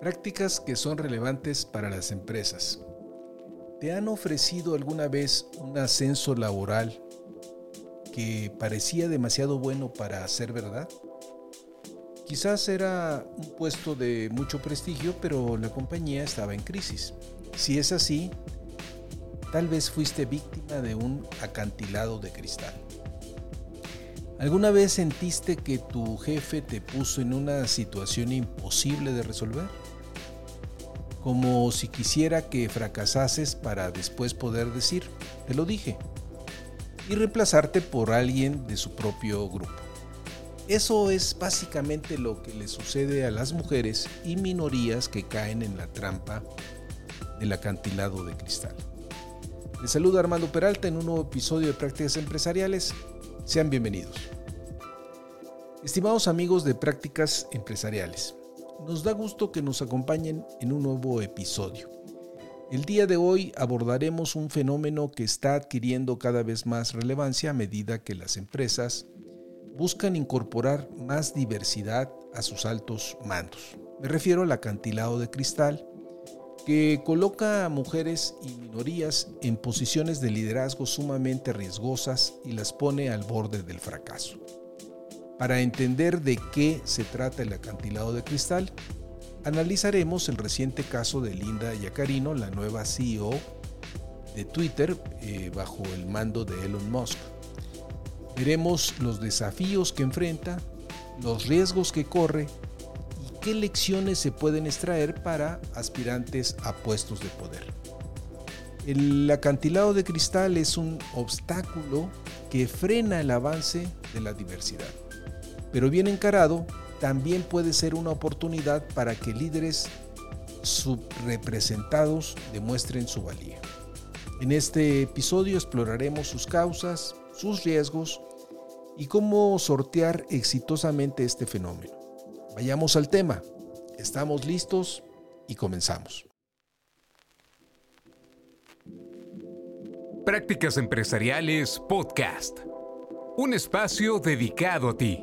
Prácticas que son relevantes para las empresas. ¿Te han ofrecido alguna vez un ascenso laboral que parecía demasiado bueno para ser verdad? Quizás era un puesto de mucho prestigio, pero la compañía estaba en crisis. Si es así, tal vez fuiste víctima de un acantilado de cristal. ¿Alguna vez sentiste que tu jefe te puso en una situación imposible de resolver? Como si quisiera que fracasases para después poder decir, te lo dije, y reemplazarte por alguien de su propio grupo. Eso es básicamente lo que le sucede a las mujeres y minorías que caen en la trampa del acantilado de cristal. Les saluda Armando Peralta en un nuevo episodio de Prácticas Empresariales sean bienvenidos. Estimados amigos de Prácticas Empresariales, nos da gusto que nos acompañen en un nuevo episodio. El día de hoy abordaremos un fenómeno que está adquiriendo cada vez más relevancia a medida que las empresas buscan incorporar más diversidad a sus altos mandos. Me refiero al acantilado de cristal, que coloca a mujeres y minorías en posiciones de liderazgo sumamente riesgosas y las pone al borde del fracaso. Para entender de qué se trata el acantilado de cristal, analizaremos el reciente caso de Linda Yacarino, la nueva CEO de Twitter eh, bajo el mando de Elon Musk. Veremos los desafíos que enfrenta, los riesgos que corre qué lecciones se pueden extraer para aspirantes a puestos de poder. El acantilado de cristal es un obstáculo que frena el avance de la diversidad, pero bien encarado también puede ser una oportunidad para que líderes subrepresentados demuestren su valía. En este episodio exploraremos sus causas, sus riesgos y cómo sortear exitosamente este fenómeno. Vayamos al tema. Estamos listos y comenzamos. Prácticas Empresariales Podcast. Un espacio dedicado a ti.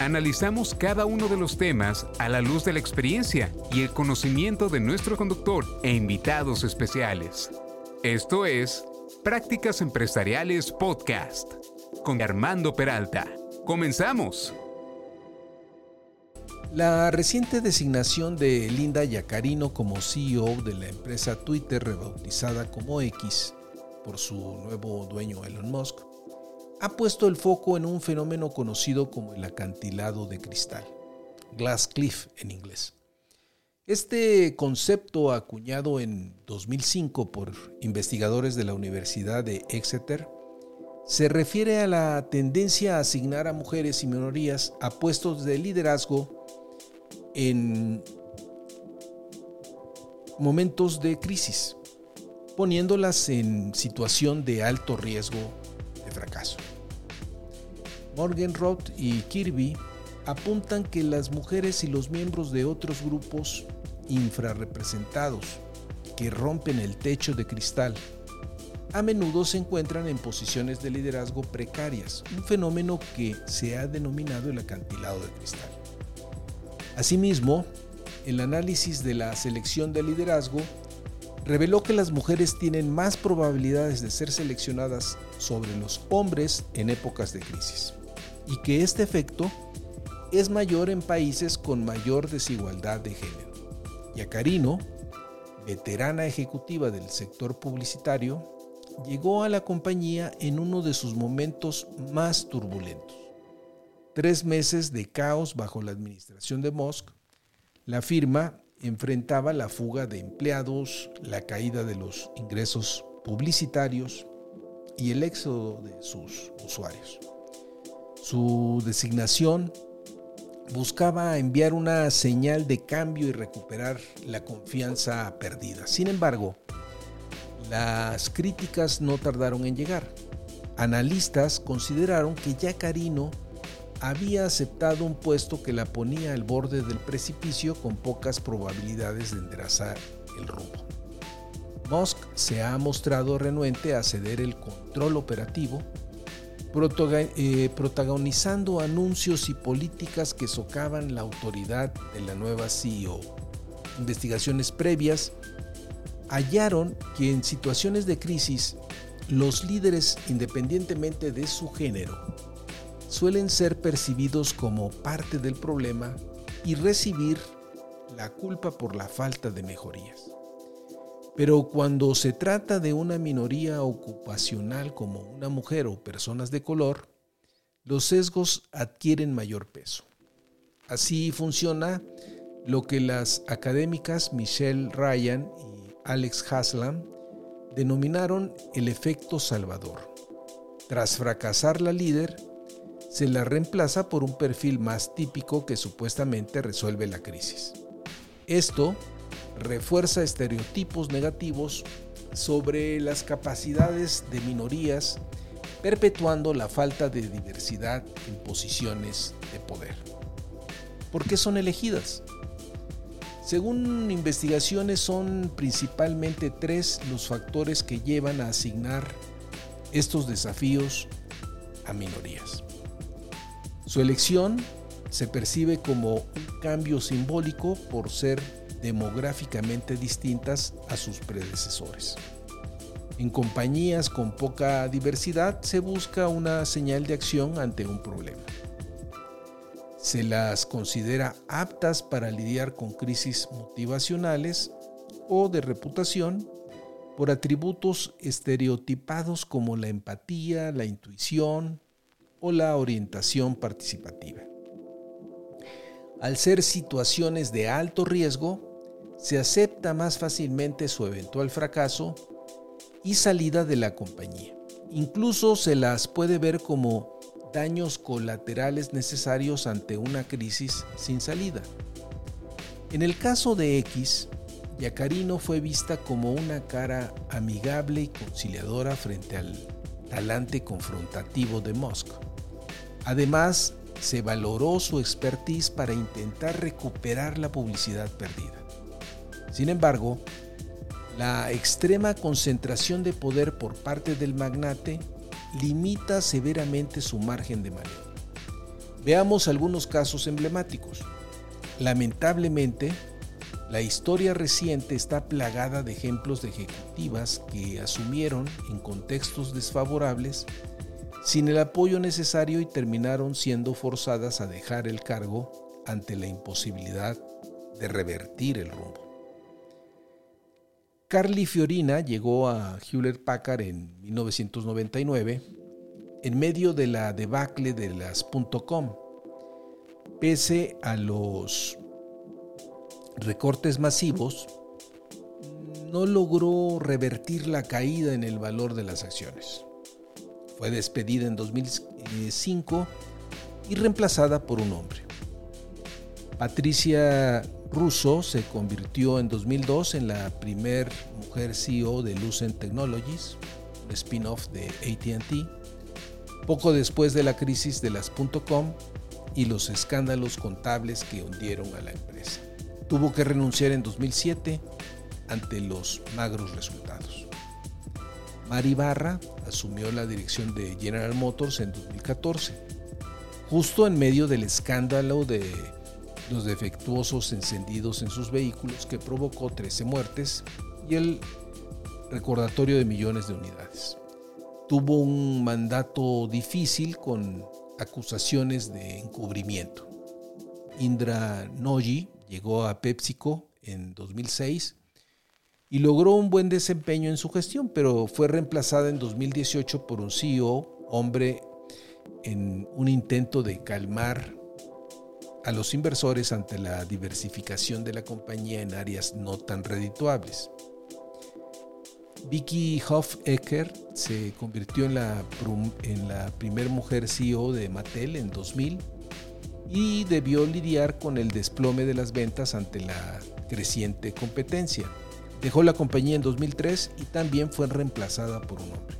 Analizamos cada uno de los temas a la luz de la experiencia y el conocimiento de nuestro conductor e invitados especiales. Esto es Prácticas Empresariales Podcast con Armando Peralta. Comenzamos. La reciente designación de Linda Yacarino como CEO de la empresa Twitter rebautizada como X por su nuevo dueño Elon Musk ha puesto el foco en un fenómeno conocido como el acantilado de cristal, Glass Cliff en inglés. Este concepto, acuñado en 2005 por investigadores de la Universidad de Exeter, se refiere a la tendencia a asignar a mujeres y minorías a puestos de liderazgo en momentos de crisis, poniéndolas en situación de alto riesgo de fracaso. Morgan Roth y Kirby apuntan que las mujeres y los miembros de otros grupos infrarrepresentados que rompen el techo de cristal a menudo se encuentran en posiciones de liderazgo precarias, un fenómeno que se ha denominado el acantilado de cristal. Asimismo, el análisis de la selección de liderazgo reveló que las mujeres tienen más probabilidades de ser seleccionadas sobre los hombres en épocas de crisis y que este efecto es mayor en países con mayor desigualdad de género. Yacarino, veterana ejecutiva del sector publicitario, llegó a la compañía en uno de sus momentos más turbulentos. Tres meses de caos bajo la administración de Musk, la firma enfrentaba la fuga de empleados, la caída de los ingresos publicitarios y el éxodo de sus usuarios. Su designación buscaba enviar una señal de cambio y recuperar la confianza perdida. Sin embargo, las críticas no tardaron en llegar. Analistas consideraron que ya Carino había aceptado un puesto que la ponía al borde del precipicio con pocas probabilidades de enderezar el rumbo. Musk se ha mostrado renuente a ceder el control operativo, eh, protagonizando anuncios y políticas que socavan la autoridad de la nueva CEO. Investigaciones previas hallaron que en situaciones de crisis, los líderes, independientemente de su género, suelen ser percibidos como parte del problema y recibir la culpa por la falta de mejorías. Pero cuando se trata de una minoría ocupacional como una mujer o personas de color, los sesgos adquieren mayor peso. Así funciona lo que las académicas Michelle Ryan y Alex Haslam denominaron el efecto salvador. Tras fracasar la líder, se la reemplaza por un perfil más típico que supuestamente resuelve la crisis. Esto refuerza estereotipos negativos sobre las capacidades de minorías, perpetuando la falta de diversidad en posiciones de poder. ¿Por qué son elegidas? Según investigaciones son principalmente tres los factores que llevan a asignar estos desafíos a minorías. Su elección se percibe como un cambio simbólico por ser demográficamente distintas a sus predecesores. En compañías con poca diversidad se busca una señal de acción ante un problema. Se las considera aptas para lidiar con crisis motivacionales o de reputación por atributos estereotipados como la empatía, la intuición, o la orientación participativa. Al ser situaciones de alto riesgo, se acepta más fácilmente su eventual fracaso y salida de la compañía. Incluso se las puede ver como daños colaterales necesarios ante una crisis sin salida. En el caso de X, Yacarino fue vista como una cara amigable y conciliadora frente al talante confrontativo de Musk. Además, se valoró su expertise para intentar recuperar la publicidad perdida. Sin embargo, la extrema concentración de poder por parte del magnate limita severamente su margen de maniobra. Veamos algunos casos emblemáticos. Lamentablemente, la historia reciente está plagada de ejemplos de ejecutivas que asumieron en contextos desfavorables sin el apoyo necesario y terminaron siendo forzadas a dejar el cargo ante la imposibilidad de revertir el rumbo. Carly Fiorina llegó a Hewlett Packard en 1999 en medio de la debacle de las .com. Pese a los recortes masivos, no logró revertir la caída en el valor de las acciones. Fue despedida en 2005 y reemplazada por un hombre. Patricia Russo se convirtió en 2002 en la primer mujer CEO de Lucent Technologies, spin-off de ATT, poco después de la crisis de las .com y los escándalos contables que hundieron a la empresa. Tuvo que renunciar en 2007 ante los magros resultados. Mari Barra asumió la dirección de General Motors en 2014, justo en medio del escándalo de los defectuosos encendidos en sus vehículos que provocó 13 muertes y el recordatorio de millones de unidades. Tuvo un mandato difícil con acusaciones de encubrimiento. Indra Noji llegó a PepsiCo en 2006 y logró un buen desempeño en su gestión, pero fue reemplazada en 2018 por un CEO, hombre, en un intento de calmar a los inversores ante la diversificación de la compañía en áreas no tan redituables. Vicky Hoff-Ecker se convirtió en la, en la primer mujer CEO de Mattel en 2000 y debió lidiar con el desplome de las ventas ante la creciente competencia. Dejó la compañía en 2003 y también fue reemplazada por un hombre.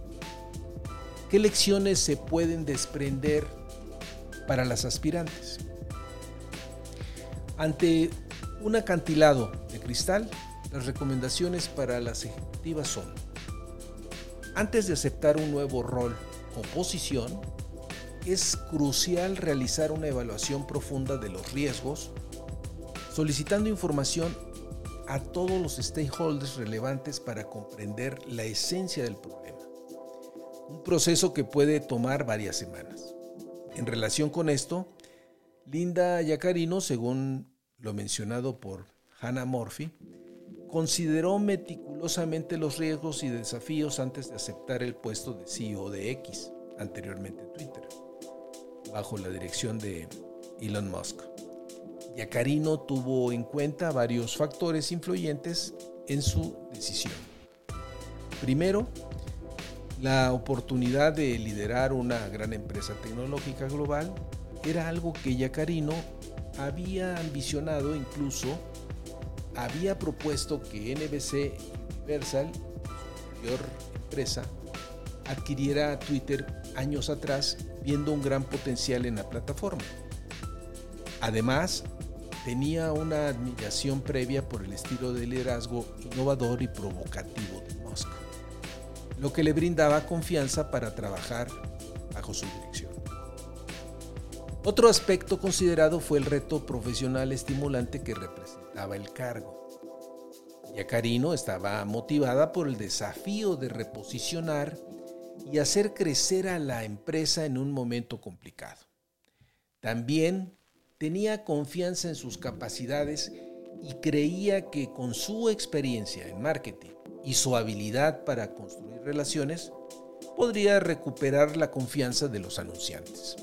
¿Qué lecciones se pueden desprender para las aspirantes? Ante un acantilado de cristal, las recomendaciones para las ejecutivas son, antes de aceptar un nuevo rol o posición, es crucial realizar una evaluación profunda de los riesgos, solicitando información a todos los stakeholders relevantes para comprender la esencia del problema. Un proceso que puede tomar varias semanas. En relación con esto, Linda Yacarino, según lo mencionado por Hannah Murphy, consideró meticulosamente los riesgos y desafíos antes de aceptar el puesto de CEO de X, anteriormente Twitter, bajo la dirección de Elon Musk. Yacarino tuvo en cuenta varios factores influyentes en su decisión. Primero, la oportunidad de liderar una gran empresa tecnológica global era algo que Yacarino había ambicionado incluso había propuesto que NBC Universal, su anterior empresa, adquiriera Twitter años atrás, viendo un gran potencial en la plataforma. Además, tenía una admiración previa por el estilo de liderazgo innovador y provocativo de Musk, lo que le brindaba confianza para trabajar bajo su dirección. Otro aspecto considerado fue el reto profesional estimulante que representaba el cargo. Yacarino estaba motivada por el desafío de reposicionar y hacer crecer a la empresa en un momento complicado. También tenía confianza en sus capacidades y creía que con su experiencia en marketing y su habilidad para construir relaciones, podría recuperar la confianza de los anunciantes.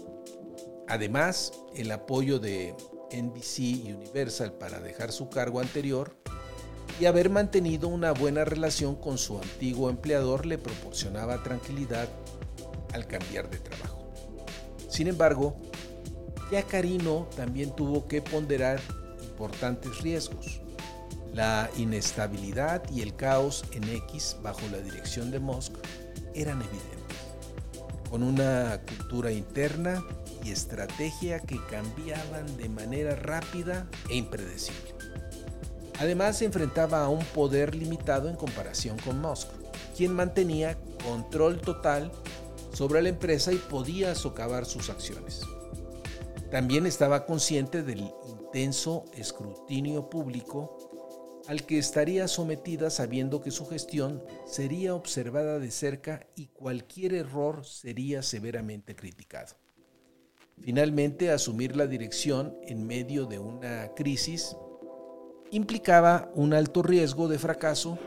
Además, el apoyo de NBC Universal para dejar su cargo anterior y haber mantenido una buena relación con su antiguo empleador le proporcionaba tranquilidad al cambiar de trabajo. Sin embargo, ya Carino también tuvo que ponderar importantes riesgos. La inestabilidad y el caos en X bajo la dirección de Musk eran evidentes, con una cultura interna y estrategia que cambiaban de manera rápida e impredecible. Además se enfrentaba a un poder limitado en comparación con Musk, quien mantenía control total sobre la empresa y podía socavar sus acciones. También estaba consciente del intenso escrutinio público al que estaría sometida sabiendo que su gestión sería observada de cerca y cualquier error sería severamente criticado. Finalmente, asumir la dirección en medio de una crisis implicaba un alto riesgo de fracaso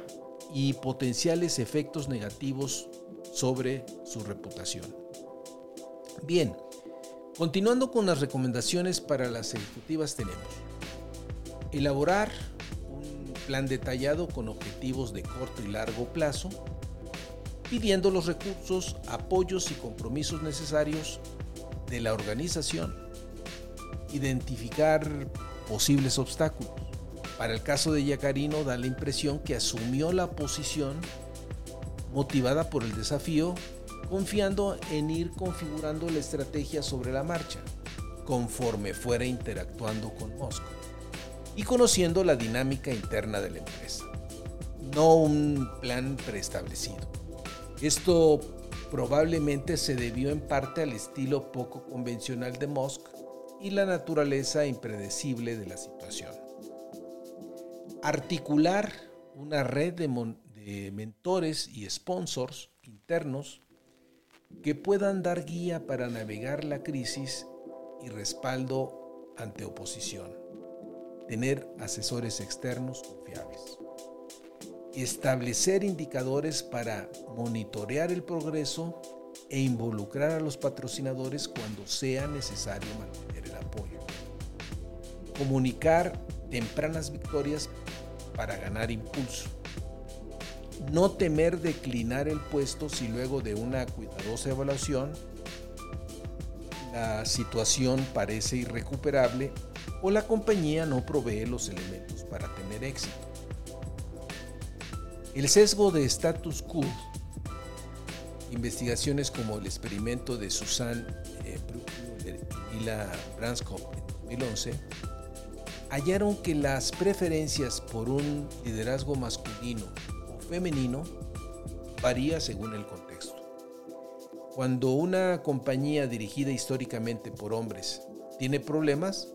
y potenciales efectos negativos sobre su reputación. Bien, continuando con las recomendaciones para las ejecutivas tenemos elaborar un plan detallado con objetivos de corto y largo plazo, pidiendo los recursos, apoyos y compromisos necesarios de la organización, identificar posibles obstáculos, para el caso de Yacarino da la impresión que asumió la posición motivada por el desafío, confiando en ir configurando la estrategia sobre la marcha, conforme fuera interactuando con Moscú y conociendo la dinámica interna de la empresa, no un plan preestablecido. Esto probablemente se debió en parte al estilo poco convencional de Musk y la naturaleza impredecible de la situación articular una red de, mentores y sponsors internos que puedan dar guía para navegar la crisis y respaldo ante oposición. Tener asesores externos confiables. Establecer indicadores para monitorear el progreso e involucrar a los patrocinadores cuando sea necesario mantener el apoyo. Comunicar tempranas victorias para ganar impulso. No temer declinar el puesto si luego de una cuidadosa evaluación la situación parece irrecuperable o la compañía no provee los elementos para tener éxito. El sesgo de status quo, investigaciones como el experimento de Susan eh, y Mila Branskop en 2011, hallaron que las preferencias por un liderazgo masculino o femenino varía según el contexto. Cuando una compañía dirigida históricamente por hombres tiene problemas,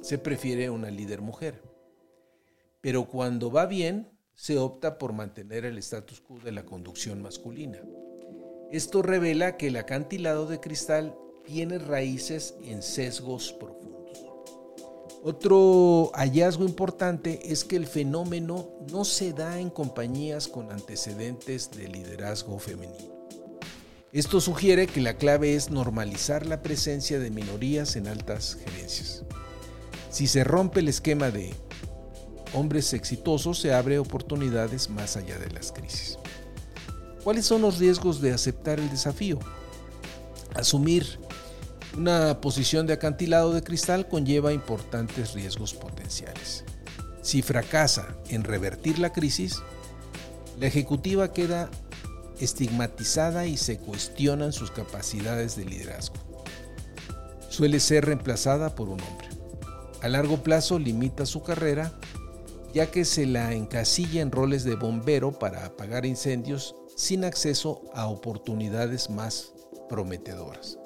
se prefiere una líder mujer. Pero cuando va bien, se opta por mantener el status quo de la conducción masculina. Esto revela que el acantilado de cristal tiene raíces en sesgos profundos. Otro hallazgo importante es que el fenómeno no se da en compañías con antecedentes de liderazgo femenino. Esto sugiere que la clave es normalizar la presencia de minorías en altas gerencias. Si se rompe el esquema de hombres exitosos, se abre oportunidades más allá de las crisis. ¿Cuáles son los riesgos de aceptar el desafío? Asumir una posición de acantilado de cristal conlleva importantes riesgos potenciales. Si fracasa en revertir la crisis, la ejecutiva queda estigmatizada y se cuestionan sus capacidades de liderazgo. Suele ser reemplazada por un hombre a largo plazo limita su carrera ya que se la encasilla en roles de bombero para apagar incendios sin acceso a oportunidades más prometedoras.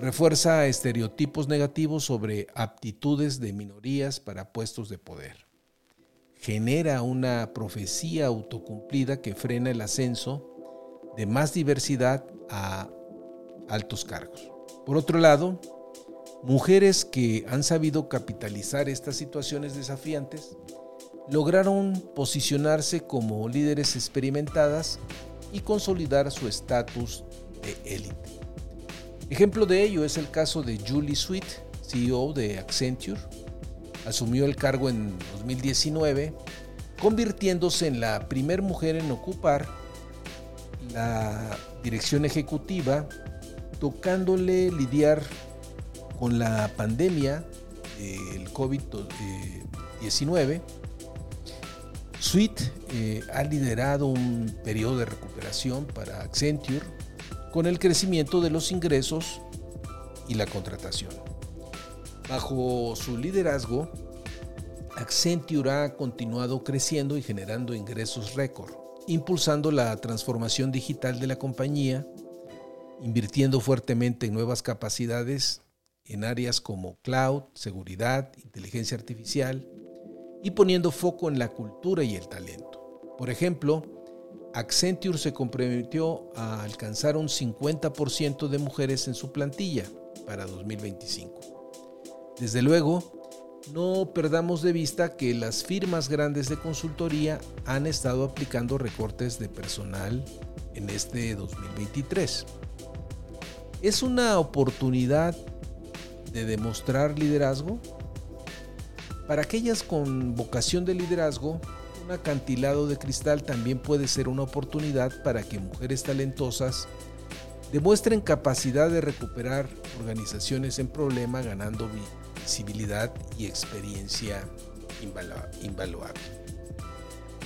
Refuerza estereotipos negativos sobre aptitudes de minorías para puestos de poder. Genera una profecía autocumplida que frena el ascenso de más diversidad a altos cargos. Por otro lado, Mujeres que han sabido capitalizar estas situaciones desafiantes lograron posicionarse como líderes experimentadas y consolidar su estatus de élite. Ejemplo de ello es el caso de Julie Sweet, CEO de Accenture. Asumió el cargo en 2019, convirtiéndose en la primera mujer en ocupar la dirección ejecutiva, tocándole lidiar con la pandemia del COVID-19, Sweet eh, ha liderado un periodo de recuperación para Accenture con el crecimiento de los ingresos y la contratación. Bajo su liderazgo, Accenture ha continuado creciendo y generando ingresos récord, impulsando la transformación digital de la compañía, invirtiendo fuertemente en nuevas capacidades en áreas como cloud, seguridad, inteligencia artificial y poniendo foco en la cultura y el talento. Por ejemplo, Accenture se comprometió a alcanzar un 50% de mujeres en su plantilla para 2025. Desde luego, no perdamos de vista que las firmas grandes de consultoría han estado aplicando recortes de personal en este 2023. Es una oportunidad de demostrar liderazgo? Para aquellas con vocación de liderazgo, un acantilado de cristal también puede ser una oportunidad para que mujeres talentosas demuestren capacidad de recuperar organizaciones en problema ganando visibilidad y experiencia invaluable.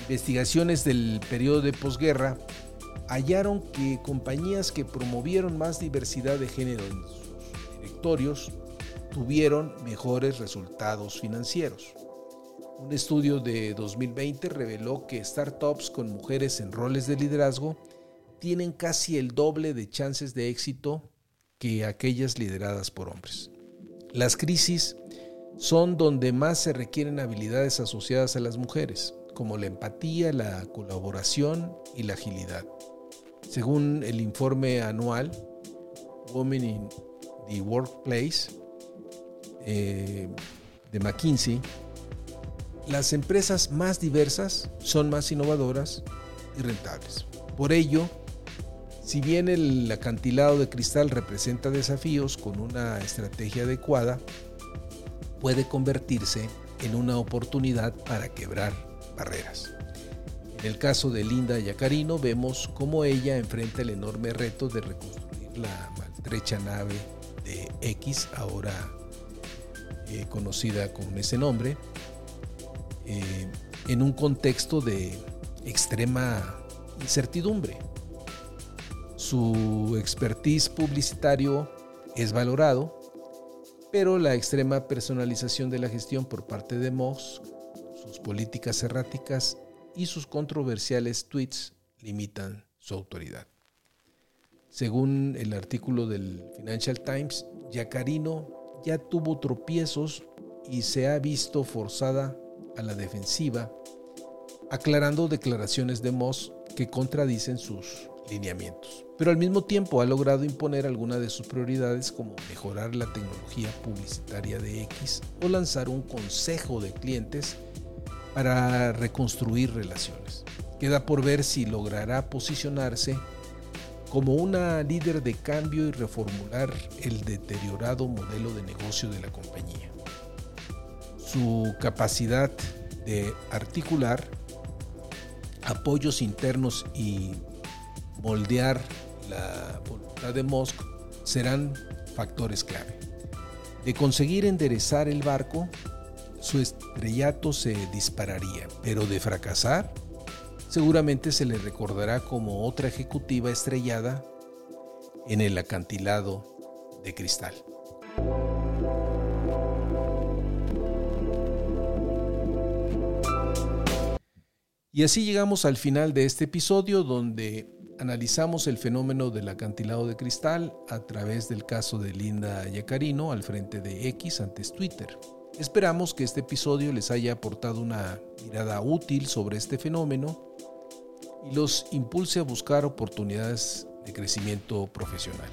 Investigaciones del periodo de posguerra hallaron que compañías que promovieron más diversidad de género en sus directorios tuvieron mejores resultados financieros. Un estudio de 2020 reveló que startups con mujeres en roles de liderazgo tienen casi el doble de chances de éxito que aquellas lideradas por hombres. Las crisis son donde más se requieren habilidades asociadas a las mujeres, como la empatía, la colaboración y la agilidad. Según el informe anual Women in the Workplace, eh, de McKinsey, las empresas más diversas son más innovadoras y rentables. Por ello, si bien el acantilado de cristal representa desafíos con una estrategia adecuada, puede convertirse en una oportunidad para quebrar barreras. En el caso de Linda Yacarino vemos cómo ella enfrenta el enorme reto de reconstruir la maltrecha nave de X, ahora eh, conocida con ese nombre, eh, en un contexto de extrema incertidumbre. Su expertise publicitario es valorado, pero la extrema personalización de la gestión por parte de Musk, sus políticas erráticas y sus controversiales tweets limitan su autoridad. Según el artículo del Financial Times, Yacarino ya tuvo tropiezos y se ha visto forzada a la defensiva, aclarando declaraciones de Moss que contradicen sus lineamientos. Pero al mismo tiempo ha logrado imponer algunas de sus prioridades como mejorar la tecnología publicitaria de X o lanzar un consejo de clientes para reconstruir relaciones. Queda por ver si logrará posicionarse como una líder de cambio y reformular el deteriorado modelo de negocio de la compañía. Su capacidad de articular apoyos internos y moldear la voluntad de Musk serán factores clave. De conseguir enderezar el barco, su estrellato se dispararía, pero de fracasar, seguramente se le recordará como otra ejecutiva estrellada en el acantilado de cristal. Y así llegamos al final de este episodio donde analizamos el fenómeno del acantilado de cristal a través del caso de Linda Yacarino al frente de X antes Twitter. Esperamos que este episodio les haya aportado una mirada útil sobre este fenómeno y los impulse a buscar oportunidades de crecimiento profesional.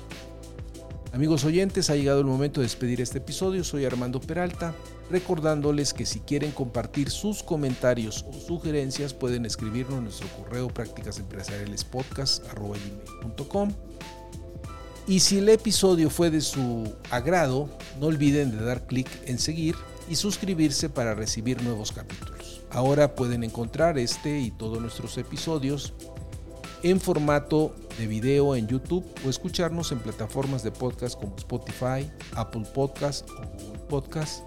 Amigos oyentes, ha llegado el momento de despedir este episodio. Soy Armando Peralta, recordándoles que si quieren compartir sus comentarios o sugerencias pueden escribirnos en nuestro correo prácticasempresarialespodcast.com. Y si el episodio fue de su agrado, no olviden de dar clic en seguir y suscribirse para recibir nuevos capítulos. Ahora pueden encontrar este y todos nuestros episodios en formato de video en YouTube o escucharnos en plataformas de podcast como Spotify, Apple Podcast o Google Podcast,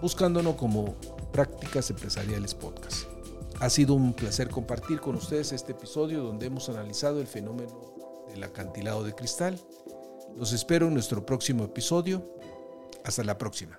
buscándonos como Prácticas Empresariales Podcast. Ha sido un placer compartir con ustedes este episodio donde hemos analizado el fenómeno del acantilado de cristal. Los espero en nuestro próximo episodio. Hasta la próxima.